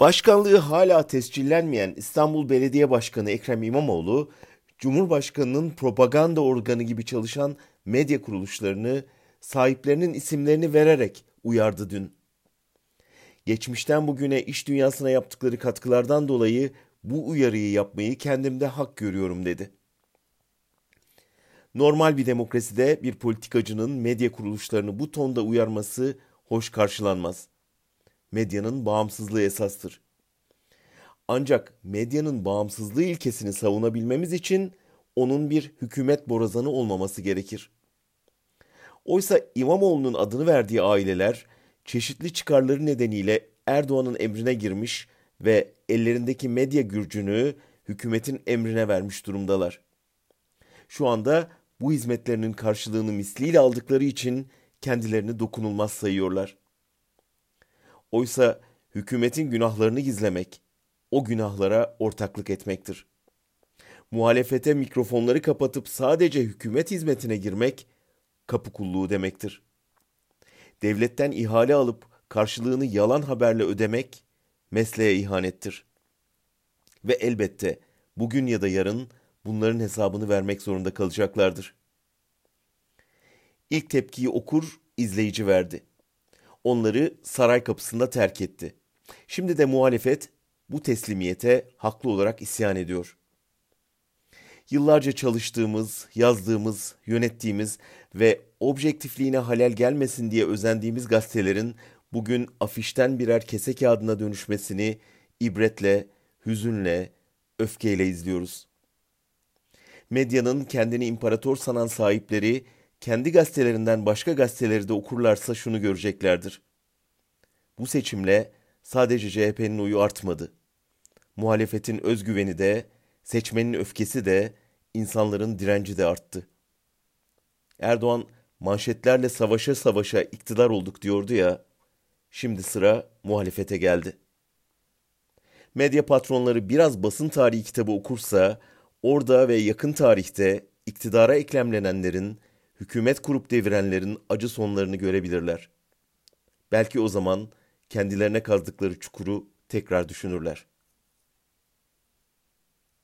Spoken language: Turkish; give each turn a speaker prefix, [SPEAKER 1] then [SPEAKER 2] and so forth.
[SPEAKER 1] Başkanlığı hala tescillenmeyen İstanbul Belediye Başkanı Ekrem İmamoğlu, Cumhurbaşkanı'nın propaganda organı gibi çalışan medya kuruluşlarını sahiplerinin isimlerini vererek uyardı dün. Geçmişten bugüne iş dünyasına yaptıkları katkılardan dolayı bu uyarıyı yapmayı kendimde hak görüyorum dedi. Normal bir demokraside bir politikacının medya kuruluşlarını bu tonda uyarması hoş karşılanmaz. Medyanın bağımsızlığı esastır. Ancak medyanın bağımsızlığı ilkesini savunabilmemiz için onun bir hükümet borazanı olmaması gerekir. Oysa İmamoğlu'nun adını verdiği aileler çeşitli çıkarları nedeniyle Erdoğan'ın emrine girmiş ve ellerindeki medya gürcünü hükümetin emrine vermiş durumdalar. Şu anda bu hizmetlerinin karşılığını misliyle aldıkları için kendilerini dokunulmaz sayıyorlar. Oysa hükümetin günahlarını gizlemek, o günahlara ortaklık etmektir. Muhalefete mikrofonları kapatıp sadece hükümet hizmetine girmek, kapı kulluğu demektir. Devletten ihale alıp karşılığını yalan haberle ödemek, mesleğe ihanettir. Ve elbette bugün ya da yarın bunların hesabını vermek zorunda kalacaklardır. İlk tepkiyi okur, izleyici verdi. Onları saray kapısında terk etti. Şimdi de muhalefet bu teslimiyete haklı olarak isyan ediyor. Yıllarca çalıştığımız, yazdığımız, yönettiğimiz ve objektifliğine halel gelmesin diye özendiğimiz gazetelerin bugün afişten birer kese kağıdına dönüşmesini ibretle, hüzünle, öfkeyle izliyoruz. Medyanın kendini imparator sanan sahipleri kendi gazetelerinden başka gazeteleri de okurlarsa şunu göreceklerdir. Bu seçimle sadece CHP'nin oyu artmadı. Muhalefetin özgüveni de, seçmenin öfkesi de, insanların direnci de arttı. Erdoğan manşetlerle savaşa savaşa iktidar olduk diyordu ya, şimdi sıra muhalefete geldi. Medya patronları biraz basın tarihi kitabı okursa, orada ve yakın tarihte iktidara eklemlenenlerin, hükümet kurup devirenlerin acı sonlarını görebilirler. Belki o zaman kendilerine kazdıkları çukuru tekrar düşünürler.